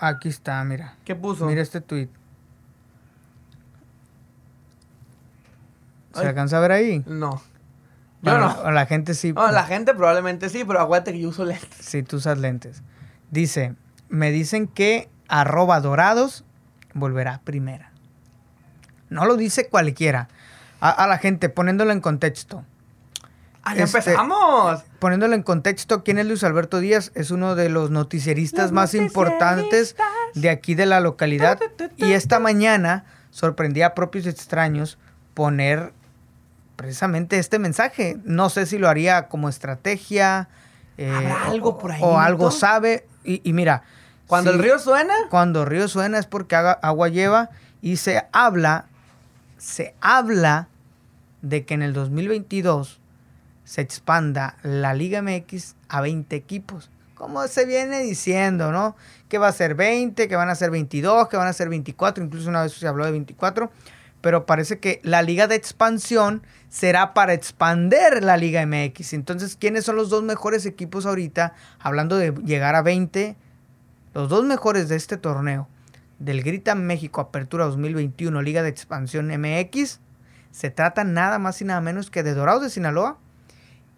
Aquí está, mira. ¿Qué puso? Mira este tweet. ¿Se Ay. alcanza a ver ahí? No. Yo Bueno, no. o la gente sí. La gente probablemente sí, pero acuérdate que yo uso lentes. Si tú usas lentes. Dice, me dicen que arroba dorados volverá primera. No lo dice cualquiera. A, a la gente, poniéndolo en contexto. ¡Ah, ya Este- empezamos! Poniéndolo en contexto, ¿quién es Luis Alberto Díaz? Es uno de los noticieristas Los más importantes de aquí de la localidad. Tu, tu, tu, tu, Y esta mañana sorprendía a propios extraños poner precisamente este mensaje. No sé si lo haría como estrategia. eh, ¿Habrá algo por ahí, O algo sabe. Y, y mira. Cuando el río suena, Cuando el río suena es porque haga- agua lleva. Y se habla. Se habla de que en el 2022 se expanda la Liga MX a 20 equipos. Como se viene diciendo, ¿no? Que va a ser 20, que van a ser 22, que van a ser 24, incluso una vez se habló de 24, pero parece que la Liga de Expansión será para expander la Liga MX. Entonces, ¿quiénes son los dos mejores equipos ahorita? Hablando de llegar a 20, los dos mejores de este torneo, del Grita México Apertura 2021, Liga de Expansión MX, se trata nada más y nada menos que de Dorados de Sinaloa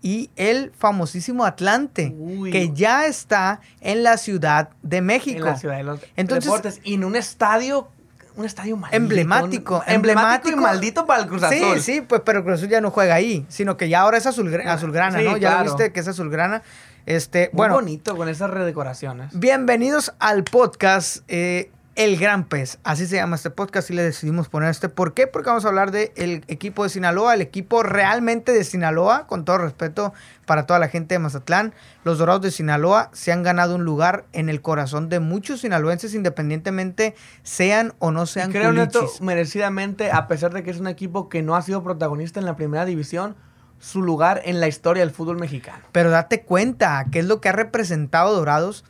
y el famosísimo Atlante, Uy. que ya está en la Ciudad de México. en la ciudad de los Entonces- deportes. Y en un estadio, un estadio maldito. Emblemático, un- emblemático y maldito para el Cruz Azul. Sí, sí, pues pero Cruz Azul ya no juega ahí, sino que ya ahora es azulgra- azulgrana, Sí, ¿no? Ya claro. viste que es azulgrana. Este, Muy bueno, bonito con esas redecoraciones. Bienvenidos al podcast eh, El Gran Pez. Así se llama este podcast y le decidimos poner este. ¿Por qué? Porque vamos a hablar del equipo de Sinaloa, el equipo realmente de Sinaloa, con todo respeto para toda la gente de Mazatlán. Los Dorados de Sinaloa se han ganado un lugar en el corazón de muchos sinaloenses, independientemente sean o no sean Creo, Neto, culichis. merecidamente, a pesar de que es un equipo que no ha sido protagonista en la primera división, su lugar en la historia del fútbol mexicano. Pero date cuenta qué es lo que ha representado Dorados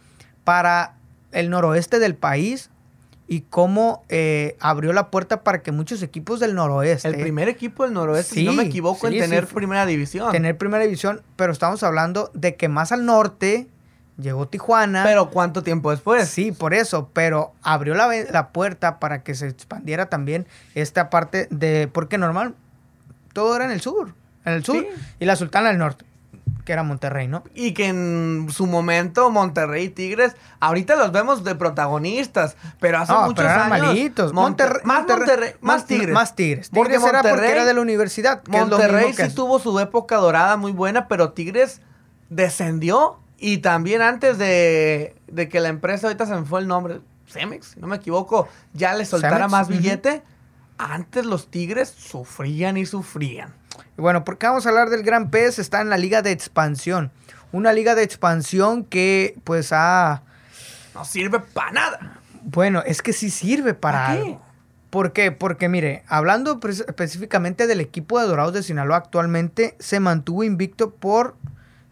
para el noroeste del país y cómo eh, abrió la puerta para que muchos equipos del noroeste El primer equipo del noroeste, si no me equivoco, sí, en tener sí. primera división. tener primera división, pero estamos hablando de que más al norte llegó Tijuana. Pero ¿cuánto tiempo después? Sí, por eso, pero abrió la, la puerta para que se expandiera también esta parte de, porque normal, todo era en el sur, en el sur, y la Sultana del Norte, que era Monterrey, ¿no? Y que en su momento Monterrey y Tigres, ahorita los vemos de protagonistas, pero hace No, muchos pero eran años. malitos. Más Monterrey, más Tigres. Más Tigres. Porque Tigres era porque Monterrey- era de la universidad. que Monterrey sí tuvo su época dorada muy buena, pero Tigres descendió y también antes de, de que la empresa, ahorita se me fue el nombre, Cemex, si no me equivoco, ya le soltara Cemex, más billete. Antes los Tigres sufrían y sufrían. Bueno, porque vamos a hablar del Gran Pez, está en la liga de expansión. Una liga de expansión que pues ha... No sirve para nada. Bueno, es que sí sirve para algo. ¿Por qué? Porque mire, hablando específicamente del equipo de Dorados de Sinaloa actualmente, se mantuvo invicto por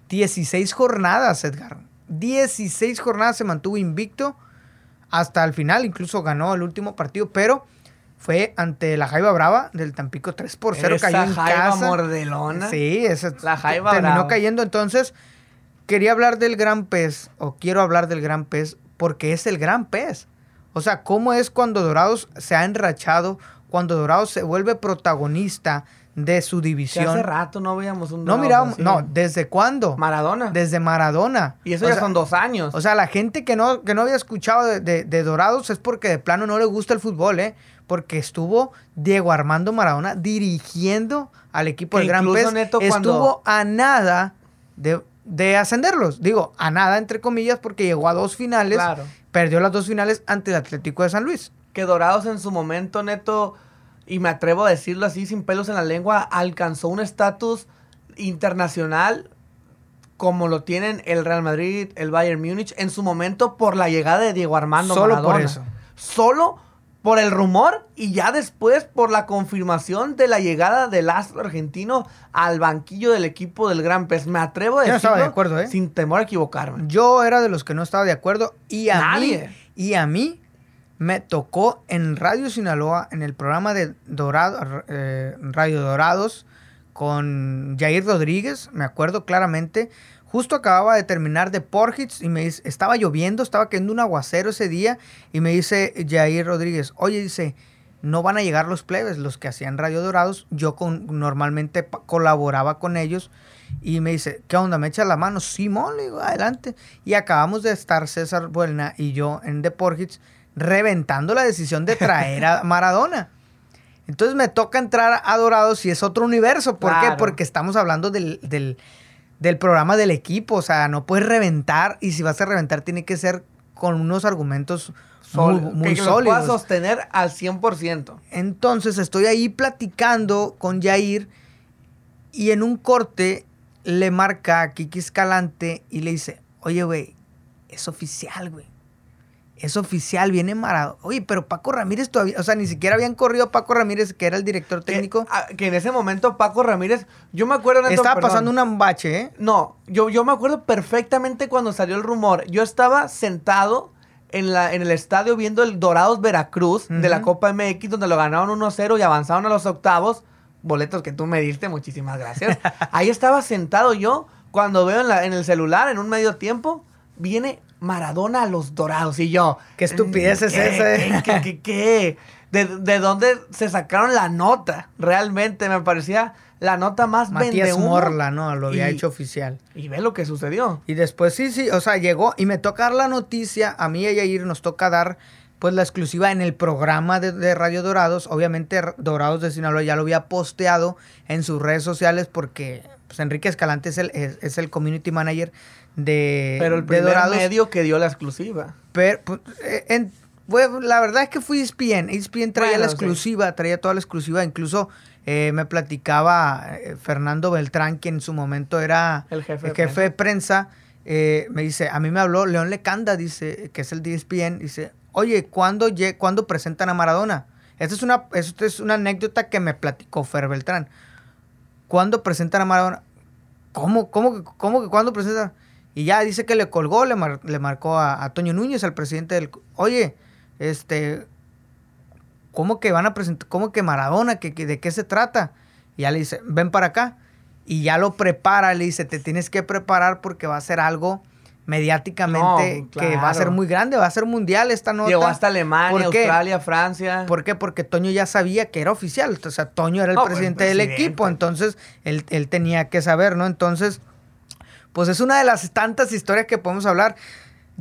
16 jornadas, Edgar. 16 jornadas se mantuvo invicto hasta el final, incluso ganó el último partido, pero fue ante la Jaiba Brava del Tampico 3 por 0 Esa cayó en jaiba casa. mordelona. Sí, esa La Jaiba terminó Brava. cayendo. Entonces, quería hablar del gran pez, o quiero hablar del gran pez, porque es el gran pez. O sea, cómo es cuando Dorados se ha enrachado, cuando Dorados se vuelve protagonista de su Que división. hace rato no veíamos un no mirábamos, así. no, ¿desde cuándo? Maradona. Desde Maradona. y eso O ya sea, son dos años. O sea, la gente que no, que no había escuchado de, de- de Dorados es porque de plano no le gusta el fútbol, ¿eh? Porque estuvo Diego Armando Maradona dirigiendo al equipo Que del Gran Pez. Neto, estuvo cuando- a nada de, de ascenderlos. Digo, a nada entre comillas porque llegó a dos finales. Claro. Perdió las dos finales ante el Atlético de San Luis. que Dorados en su momento, neto, y me atrevo a decirlo así sin pelos en la lengua, alcanzó un estatus internacional como lo tienen el Real Madrid, el Bayern Múnich, en su momento por la llegada de Diego Armando Solo por Maradona. eso. Solo por el rumor y ya después por la confirmación de la llegada del astro argentino al banquillo del equipo del Gran Pez. Me atrevo a Yo no decirlo estaba de acuerdo, ¿eh? sin temor a equivocarme. Yo era de los que no estaba de acuerdo y a Nadie. mí y a mí me tocó en Radio Sinaloa en el programa de Dorado, eh, Radio Dorados con Jair Rodríguez, me acuerdo claramente, Justo acababa de terminar de Porhits y me dice, estaba lloviendo, estaba cayendo un aguacero ese día y me dice Jair Rodríguez, oye, dice, no van a llegar los plebes, los que hacían Radio Dorados, yo con, normalmente colaboraba con ellos y me dice, ¿qué onda? ¿Me echas la mano? Simón, le digo, adelante. Y acabamos de estar César Buena y yo en The Porhits reventando la decisión de traer a Maradona. Entonces me toca entrar a Dorados y es otro universo. ¿Por qué? Porque estamos hablando del, del, programa del equipo. O sea, no puedes reventar y si vas a reventar tiene que ser con unos argumentos muy, muy que sólidos. puedas sostener al 100%. Entonces estoy ahí platicando con Jair y en un corte le marca a Kiki Escalante y le dice, oye, güey, es oficial, güey es oficial, viene Maradona. Oye, pero Paco Ramírez todavía, o sea, ni siquiera habían corrido a Paco Ramírez, que era el director técnico. Que, en ese momento Paco Ramírez, yo me acuerdo... estaba pasando un bache, ¿eh? No, yo, yo me acuerdo perfectamente cuando salió el rumor. Yo estaba sentado en, la, en el estadio viendo el Dorados Veracruz de la Copa MX, donde lo ganaron 1-0 y avanzaron a los octavos. Boletos que tú me diste, muchísimas gracias. Ahí estaba sentado yo cuando veo en, la, en el celular, en un medio tiempo, viene Maradona a los dorados. Y yo. ¿Qué estupidez es esa? ¿Qué? qué, qué, ¿De, dónde se sacaron la nota? Realmente me parecía la nota más Matías Morla, ¿no? Lo había hecho oficial. Y ve lo que sucedió. Y después sí, sí, o sea, llegó y me toca dar la noticia. A mí y a Yair nos toca dar pues la exclusiva en el programa de, Radio Dorados. Obviamente Dorados de Sinaloa ya lo había posteado en sus redes sociales porque pues, Enrique Escalante es el, es el community manager de Pero el primer medio que dio la exclusiva. Pero, pues, eh, la verdad es que fui ESPN. ESPN traía la exclusiva, traía toda la exclusiva. Incluso eh, me platicaba eh, Fernando Beltrán, que en su momento era el jefe, de prensa. me dice, a mí me habló León Lecanda, dice, que es el de ESPN. Dice, oye, ¿cuándo, ¿cuándo presentan a Maradona? Esta es, una, esta es una anécdota que me platicó Fer Beltrán. ¿Cuándo presentan a Maradona? ¿Cómo, cómo, cómo que cuándo presentan? Y ya dice que le colgó, le, le marcó a, Toño Núñez, al presidente del... Oye, este... ¿Cómo que van a presentar? ¿Cómo que Maradona? ¿Que, ¿De qué se trata? Y ya le dice, ven para acá. Y ya lo prepara, le dice, te tienes que preparar porque va a ser algo mediáticamente que va a ser muy grande, va a ser mundial esta nota. Llegó hasta Alemania, Australia, Francia. ¿Por qué? Porque Toño ya sabía que era oficial. O sea, Toño era el, pues, presidente, del equipo, entonces él, él tenía que saber, ¿no? Entonces pues es una de las tantas historias que podemos hablar.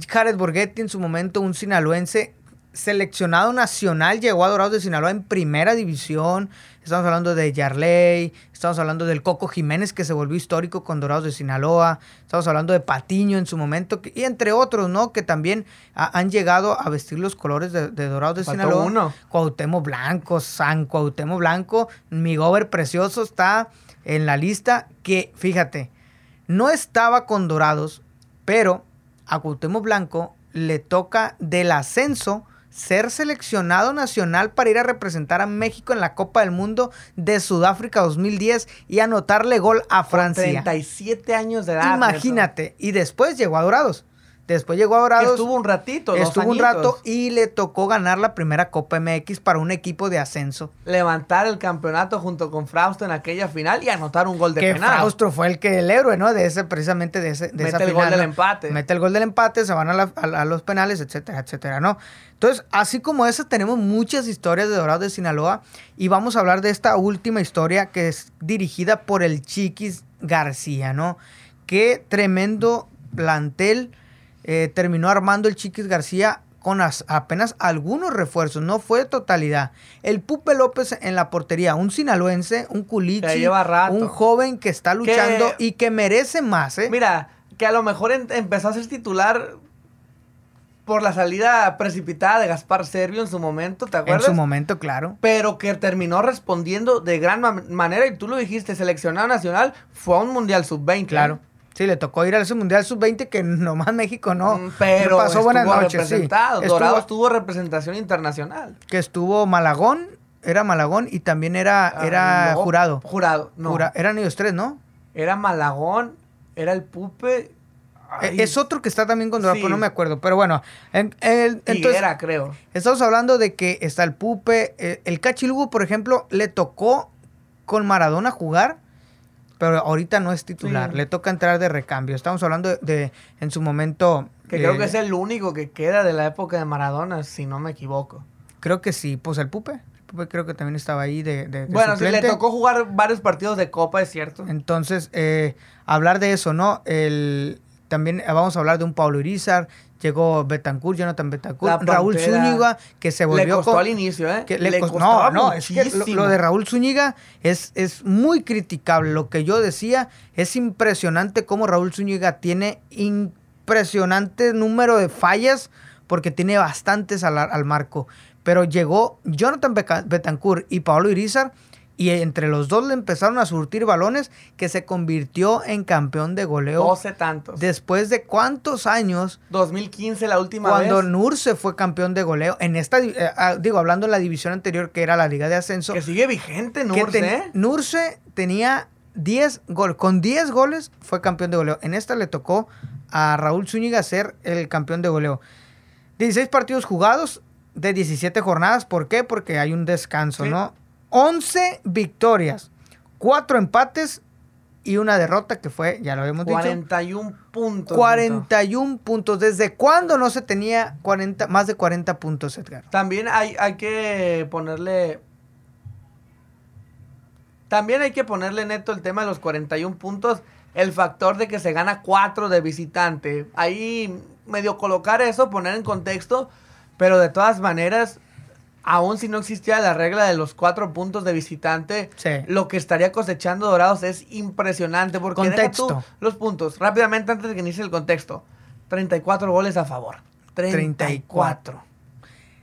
Jared Borghetti en su momento, un sinaloense seleccionado nacional, llegó a Dorados de Sinaloa en primera división. Estamos hablando de Yarley, estamos hablando del Coco Jiménez que se volvió histórico con Dorados de Sinaloa, estamos hablando de Patiño en su momento, y entre otros, ¿no? Que también han llegado a vestir los colores de, Dorados de Sinaloa. Uno. Cuauhtémoc Blanco, San Cuauhtémoc Blanco, mi gober precioso está en la lista que, fíjate, no estaba con Dorados, pero a Cuauhtémoc Blanco le toca del ascenso ser seleccionado nacional para ir a representar a México en la Copa del Mundo de Sudáfrica 2010 y anotarle gol a Francia. 37 años de edad. Imagínate. Y después llegó a Dorados. Después llegó a Dorados. estuvo un ratito, Estuvo un rato y le tocó ganar la primera Copa MX para un equipo de ascenso. Levantar el campeonato junto con Frausto en aquella final y anotar un gol de que Frausto fue el que el héroe, ¿no? De ese, precisamente de, ese, de Mete el gol del empate. Mete el gol del empate, se van a, los penales, etcétera, etcétera, ¿no? Entonces, así como esa, tenemos muchas historias de Dorados de Sinaloa y vamos a hablar de esta última historia que es dirigida por el Chiquis García, ¿no? Qué tremendo plantel eh, terminó armando el Chiquis García con apenas algunos refuerzos, no fue totalidad. El Pupe López en la portería, un sinaloense, un culichi, un joven que está luchando y que merece más. ¿eh? Mira, que a lo mejor empezó a ser titular por la salida precipitada de Gaspar Servio en su momento, ¿te acuerdas? En su momento, claro. Pero que terminó respondiendo de gran manera, y tú lo dijiste, seleccionado nacional, fue a un Mundial Sub-20. Claro. Sí, le tocó ir a ese Mundial Sub-20 que nomás México no. Mm, pero pasó buenas noches. Sí. Dorado estuvo, representación internacional. Que estuvo Malagón, era Malagón y también era, ah, era jurado. Jurado, no. eran ellos tres, ¿no? Era Malagón, era el Pupe. E, es otro que está también con Dorado, pero no me acuerdo. Pero bueno, en, entonces. Era, creo. Estamos hablando de que está el Pupe. Eh, el Cachilugo, por ejemplo, le tocó con Maradona jugar pero ahorita no es titular. Sí. Le toca entrar de recambio. Estamos hablando de, de- en su momento. Que eh, creo que es el único que queda de la época de Maradona, si no me equivoco. Creo que sí. Pues el Pupe. El Pupe creo que también estaba ahí de, de- Bueno, sí, le tocó jugar varios partidos de Copa, es cierto. Entonces, eh, hablar de eso, ¿no? El, también eh, vamos a hablar de un Pablo Irizar. Llegó Betancourt, Jonathan Betancourt, Raúl. Zúñiga, que se Le volvió costó con- al inicio, ¿eh? que le le cos- costaba no, no, es que lo, de Raúl Zúñiga es, es muy criticable. Lo que yo decía es impresionante cómo Raúl Zúñiga tiene impresionante número de fallas porque tiene bastantes al, al marco. Pero llegó Jonathan Betancourt y Pablo Irizar y entre los dos le empezaron a surtir balones que se convirtió en campeón de goleo 12 tantos. después de cuántos años 2015 la última cuando vez. Nurse fue campeón de goleo en esta eh, ah, digo hablando en la división anterior que era la liga de ascenso Que sigue vigente, Nurse, ten- ¿eh? Nurse tenía 10 goles con 10 goles fue campeón de goleo en esta le tocó a Raúl Zúñiga ser el campeón de goleo 16 partidos jugados de 17 jornadas ¿por qué? porque hay un descanso Sí. ¿no? 11 victorias 4 empates y una derrota que fue ya lo habíamos dicho 41 puntos. 41 puntos. ¿Desde cuándo no se tenía 40, más de 40 puntos, Edgar? También hay, hay que ponerle. También hay que ponerle neto el tema de los 41 puntos. El factor de que se gana 4 de visitante. Ahí medio colocar eso, poner en contexto. Pero de todas maneras, aún si no existiera la regla de los 4 puntos de visitante, Sí. lo que estaría cosechando Dorados es impresionante. Porque deja tú Contexto. los puntos. Rápidamente, antes de que inicie el contexto: 34 goles a favor. 34.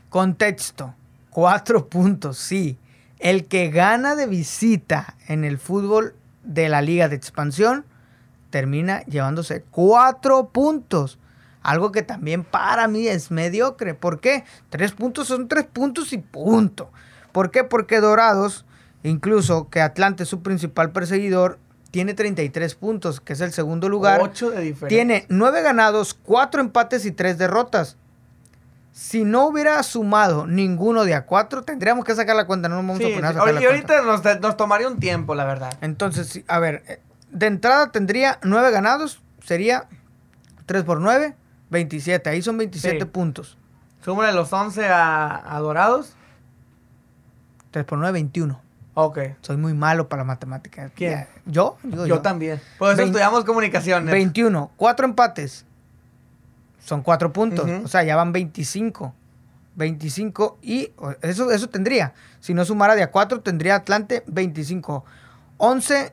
Contexto. Cuatro puntos, sí. El que gana de visita en el fútbol de la liga de expansión termina llevándose cuatro puntos. Algo que también para mí es mediocre. ¿Por qué? Tres puntos son tres puntos y punto. ¿Por qué? Porque Dorados, incluso que Atlante es su principal perseguidor, tiene 33 puntos, que es el segundo lugar. 8 de diferencia. Tiene nueve ganados, cuatro empates y tres derrotas. Si no hubiera sumado ninguno de a cuatro, tendríamos que sacar la cuenta. No nos vamos Sí, a poner a sacar y ahorita nos, nos tomaría un tiempo, la verdad. Entonces, a ver, eh, de entrada tendría nueve ganados, sería 3 por 9, 27. Ahí son 27 Sí. puntos. Súmale los 11 a, a Dorados. 3 por 9, 21. Ok. Soy muy malo para la matemática. ¿Quién? Ya, ¿Yo? Digo Yo, también. Por eso Vein- estudiamos comunicaciones. 21. Cuatro empates. Son cuatro puntos. Ujú. O sea, ya van 25. 25 y eso, eso tendría. Si no sumara de a 4, tendría Atlante 25. 11,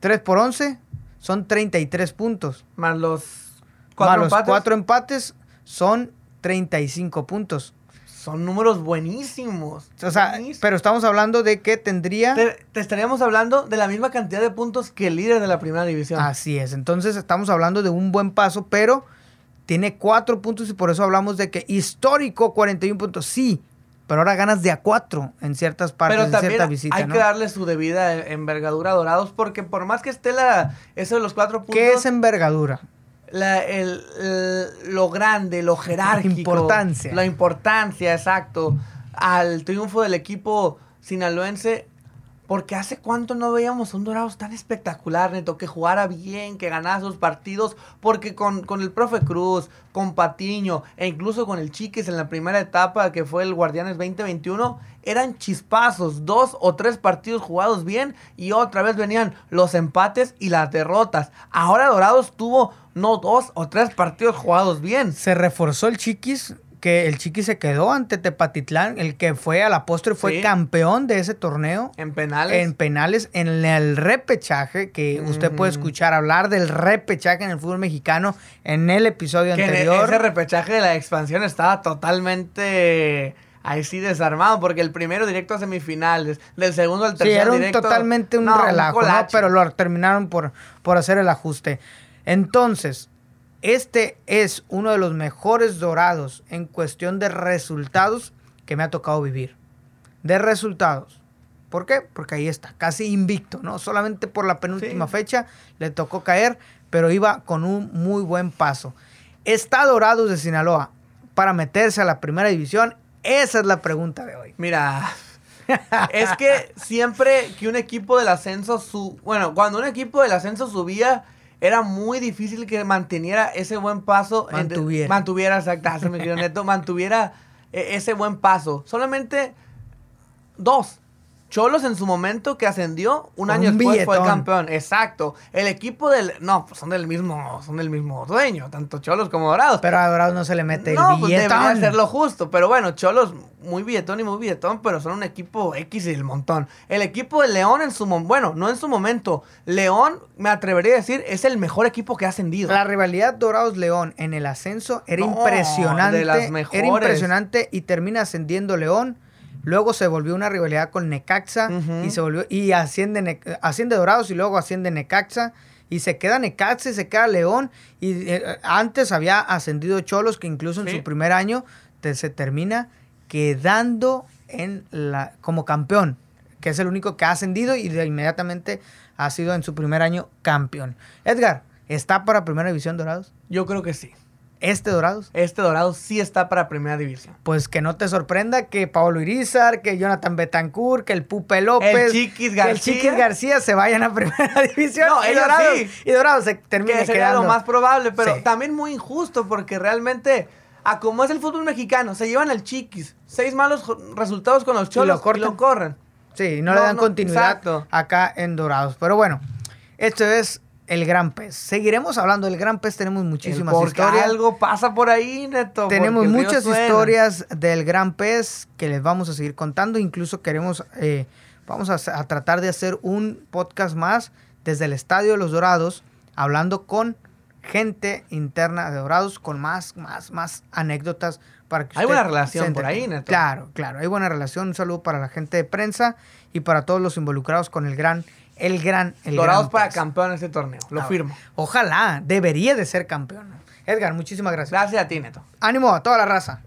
3 por 11, son 33 puntos. Más los Más cuatro los empates. cuatro empates son 35 puntos. Son números buenísimos. O sea, Buenísimos. pero estamos hablando de que tendría... te, te estaríamos hablando de la misma cantidad de puntos que el líder de la primera división. Así es. Entonces estamos hablando de un buen paso, pero tiene cuatro puntos y por eso hablamos de que histórico 41 puntos. Sí, pero ahora ganas de a cuatro en ciertas partes, Pero en cierta visita. hay ¿no? que darle su debida envergadura a Dorados porque por más que esté la, eso de los cuatro puntos, ¿Qué es envergadura? La- el- el- lo grande, lo jerárquico. importancia. La importancia, exacto. Al triunfo del equipo sinaloense. Porque hace cuánto no veíamos un Dorados tan espectacular, Neto, que jugara bien, que ganara sus partidos. Porque con, con el profe Cruz, con Patiño e incluso con el Chiques en la primera etapa que fue el Guardianes 2021, eran chispazos, dos o tres partidos jugados bien y otra vez venían los empates y las derrotas. Ahora Dorados tuvo no dos o tres partidos jugados bien. Se reforzó el Chiquis, que el Chiquis se quedó ante Tepatitlán, el que fue a la postre fue Sí. campeón de ese torneo. En penales. En penales, en el repechaje, que usted puede escuchar hablar del repechaje en el fútbol mexicano en el episodio que anterior. ese repechaje de la expansión estaba totalmente ahí sí desarmado, porque el primero directo a semifinales, del segundo al Sí, tercero era un, directo. totalmente un No, relajo, ¿no? Pero lo terminaron por, por hacer el ajuste. Entonces, este es uno de los mejores dorados en cuestión de resultados que me ha tocado vivir. De resultados. ¿Por qué? Porque ahí está, casi invicto, ¿no? Solamente por la penúltima Sí. fecha le tocó caer, pero iba con un muy buen paso. ¿Está Dorados de Sinaloa para meterse a la primera división? Esa es la pregunta de hoy. Mira, es que siempre que un equipo del ascenso su, bueno, cuando un equipo del ascenso subía era muy difícil que manteniera ese buen paso. Mantuviera. Mantuviera, exacto, se me quedó neto, mantuviera eh, ese buen paso. Solamente dos. Cholos en su momento que ascendió, un Con año un después fue billetón. campeón. Exacto. El equipo del. No, pues son del mismo, son del mismo dueño, tanto Cholos como Dorados. Pero a Dorados no se le mete no, el pues billetón. debería ser lo justo. Pero bueno, Cholos, muy billetón y muy billetón, pero son un equipo X y el montón. El equipo de León en su momento, bueno, no en su momento. León, me atrevería a decir, es el mejor equipo que ha ascendido. La rivalidad Dorados-León en el ascenso era No, impresionante. de las Era mejores. impresionante y termina ascendiendo León. Luego se volvió una rivalidad con Necaxa y se volvió y asciende, asciende Dorados y luego asciende Necaxa y se queda Necaxa y se queda León y eh, antes había ascendido Cholos que incluso en Sí. su primer año te- se termina quedando en la como campeón, que es el único que ha ascendido y de inmediatamente ha sido en su primer año campeón. Edgar, ¿está para Primera División Dorados? Yo creo que sí. ¿Este Dorados? Este Dorado sí está para Primera División. Pues que no te sorprenda que Pablo Irizar, que Jonathan Betancourt, que el Pupe López, El Chiquis que el García. Chiquis García se vayan a Primera División. No, y Dorados, sí. y Dorados se termina Que sería quedando. lo más probable, pero Sí. también muy injusto porque realmente, a como es el fútbol mexicano, se llevan al chiquis. Seis malos resultados con los cholos y lo, cortan. corren. Sí, no, No, le dan no, continuidad exacto. acá en Dorados. Pero bueno, esto es el Gran Pez. Seguiremos hablando del Gran Pez, tenemos muchísimas porque historias. algo pasa por ahí, Neto. Tenemos muchas historias del Gran Pez que les vamos a seguir contando. Incluso queremos, eh, vamos a, a tratar de hacer un podcast más desde el Estadio de los Dorados, hablando con gente interna de Dorados, con más, más, más anécdotas para que Hay buena relación por ahí. Neto. Claro, claro, hay buena relación. Un saludo para la gente de prensa y para todos los involucrados con el gran, el gran, el Dorados gran para Pez. campeón en este torneo. Lo Ah, firmo. Ojalá, debería de ser campeón. Edgar, muchísimas gracias. Gracias a ti, Neto. Ánimo a toda la raza.